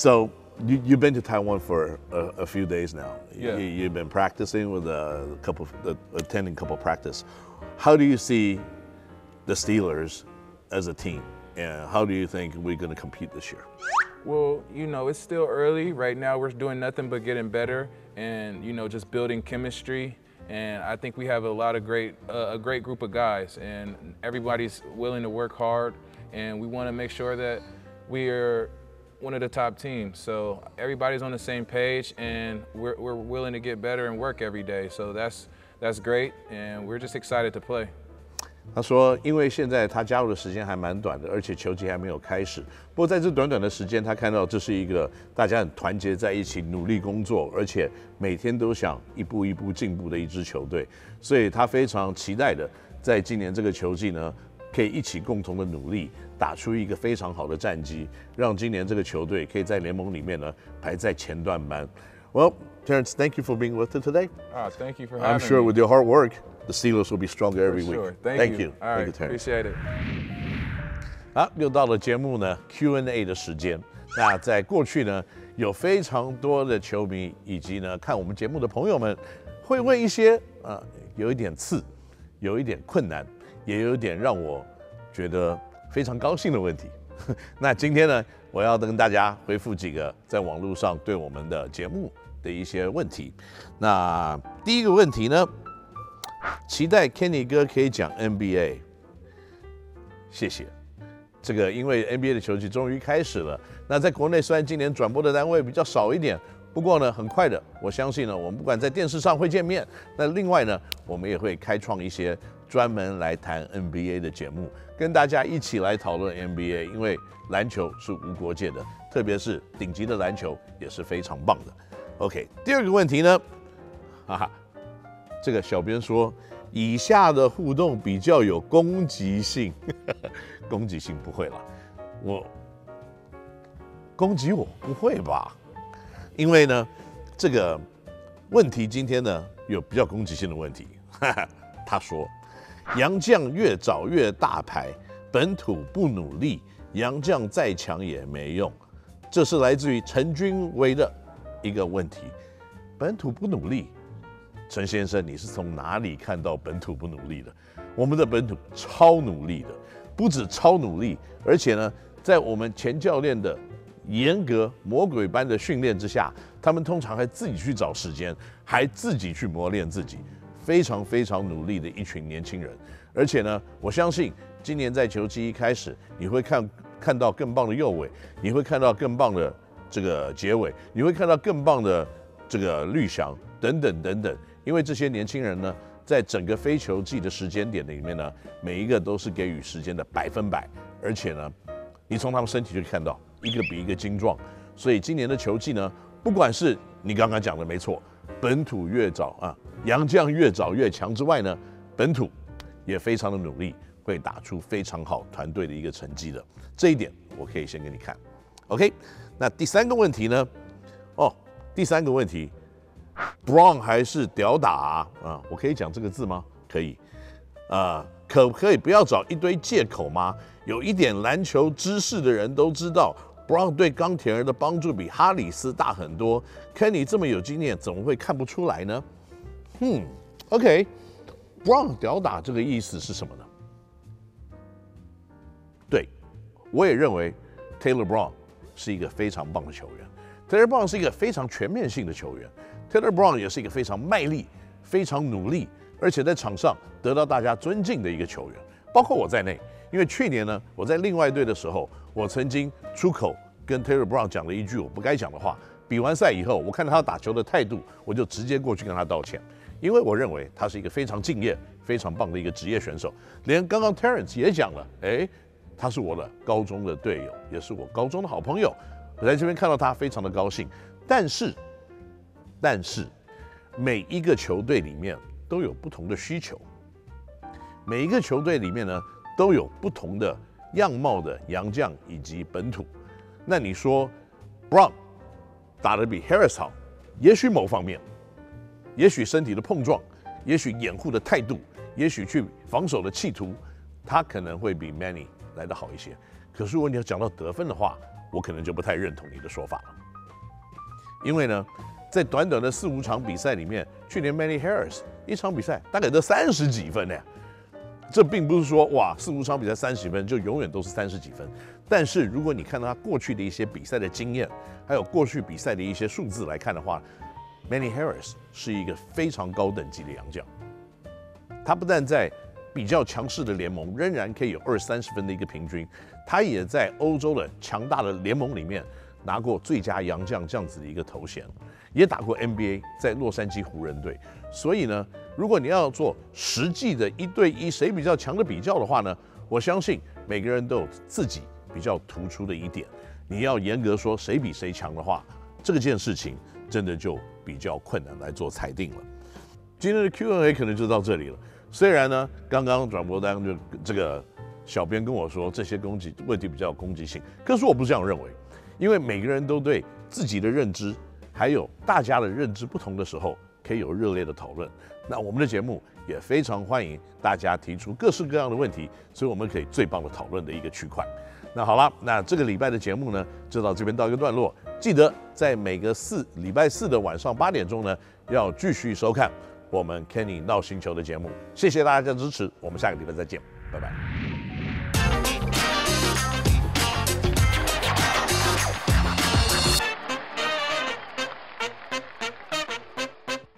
So you, you've been to Taiwan for a, a few days now. Yeah. You, have been practicing with a couple, uh, attending couple practice. How do you see the Steelers as a team? And how do you think we're going to compete this year? Well, you know, it's still early. Right now, we're doing nothing but getting better and, you know, just building chemistry. And I think we have a lot of great, uh, a great group of guys, and everybody's willing to work hard. And we want to make sure that we are one of the top teams. So everybody's on the same page, and we're, we're willing to get better and work every day. So that's that's great, and we're just excited to play. 他说：“因为现在他加入的时间还蛮短的，而且球季还没有开始。不过在这短短的时间，他看到这是一个大家很团结在一起、努力工作，而且每天都想一步一步进步的一支球队。所以他非常期待的，在今年这个球季呢， 可以一起共同的努力，打出一个非常好的战绩，让今年这个球队可以在联盟里面呢排在前段班。” Well, Terrence, thank you for being with us today. Ah, thank you for having I'm sure me. with your hard work. The Steelers will be stronger every For week. Thank, Thank you. you. All Thank you, Terrence. appreciate it. 好，又到了节目呢 Q&A 的时间。那在过去呢，有非常多的球迷以及呢看我们节目的朋友们，会问一些啊、呃、有一点刺、有一点困难，也有点让我觉得非常高兴的问题。那今天呢，我要跟大家回复几个在网络上对我们的节目的一些问题。那第一个问题呢，期待 Kenny 哥可以讲 NBA。谢谢。这个因为 NBA 的球季终于开始了。那在国内虽然今年转播的单位比较少一点，不过呢，很快的，我相信呢，我们不管在电视上会见面。那另外呢，我们也会开创一些专门来谈 NBA 的节目，跟大家一起来讨论 NBA。因为篮球是无国界的，特别是顶级的篮球也是非常棒的。OK，第二个问题呢，哈哈，这个小编说。以下的互动比较有攻击性，攻击性不会了，我攻击我不会吧？因为呢，这个问题今天呢有比较攻击性的问题。哈哈，他说，洋将越找越大牌，本土不努力，洋将再强也没用。这是来自于陈君威的一个问题，本土不努力。陈先生，你是从哪里看到本土不努力的？我们的本土超努力的，不止超努力，而且呢，在我们前教练的严格魔鬼般的训练之下，他们通常还自己去找时间，还自己去磨练自己，非常非常努力的一群年轻人。而且呢，我相信今年在球季一开始，你会看看到更棒的右尾，你会看到更棒的这个结尾，你会看到更棒的这个绿翔等等等等。因为这些年轻人呢，在整个非球季的时间点里面呢，每一个都是给予时间的百分百，而且呢，你从他们身体就看到一个比一个精壮。所以今年的球季呢，不管是你刚刚讲的没错，本土越早啊，洋将越早越强之外呢，本土也非常的努力，会打出非常好团队的一个成绩的。这一点我可以先给你看。OK，那第三个问题呢？哦，第三个问题。，Brown 还是屌打啊，啊？我可以讲这个字吗？可以。啊，可不可以不要找一堆借口吗？有一点篮球知识的人都知道 Brown 对钢铁人的帮助比哈里斯大很多。Kenny 这么有经验，怎么会看不出来呢？嗯，OK，Bron 屌打这个意思是什么呢？对，我也认为 Taylor Brown 是一个非常棒的球员。Taylor Brown 是一个非常全面性的球员。Taylor Brown 也是一个非常卖力、非常努力，而且在场上得到大家尊敬的一个球员，包括我在内。因为去年呢，我在另外队的时候，我曾经出口跟 Taylor Brown 讲了一句我不该讲的话。比完赛以后，我看到他打球的态度，我就直接过去跟他道歉，因为我认为他是一个非常敬业、非常棒的一个职业选手。连刚刚 Terrence 也讲了，诶，他是我的高中的队友，也是我高中的好朋友。我在这边看到他，非常的高兴。但是。但是每一个球队里面都有不同的需求，每一个球队里面呢都有不同的样貌的洋将以及本土。那你说，Brown 打得比 Harris 好，也许某方面，也许身体的碰撞，也许掩护的态度，也许去防守的企图，他可能会比 Many 来得好一些。可是如果你要讲到得分的话，我可能就不太认同你的说法了。因为呢，在短短的四五场比赛里面，去年 Many Harris 一场比赛大概得三十几分呢。这并不是说哇，四五场比赛三十几分就永远都是三十几分。但是如果你看到他过去的一些比赛的经验，还有过去比赛的一些数字来看的话，Many Harris 是一个非常高等级的洋将。他不但在比较强势的联盟仍然可以有二三十分的一个平均，他也在欧洲的强大的联盟里面拿过最佳洋将这样子的一个头衔，也打过 NBA，在洛杉矶湖人队。所以呢，如果你要做实际的一对一谁比较强的比较的话呢，我相信每个人都有自己比较突出的一点。你要严格说谁比谁强的话，这件事情真的就比较困难来做裁定了。今天的 Q&A 可能就到这里了。虽然呢，刚刚转播单就这个小编跟我说这些攻击问题比较有攻击性，可是我不这样认为，因为每个人都对自己的认知还有大家的认知不同的时候。可以有热烈的讨论，那我们的节目也非常欢迎大家提出各式各样的问题，所以我们可以最棒的讨论的一个区块。那好了，那这个礼拜的节目呢，就到这边到一个段落。记得在每个四礼拜四的晚上八点钟呢，要继续收看我们 Kenny 闹星球的节目。谢谢大家的支持，我们下个礼拜再见，拜拜。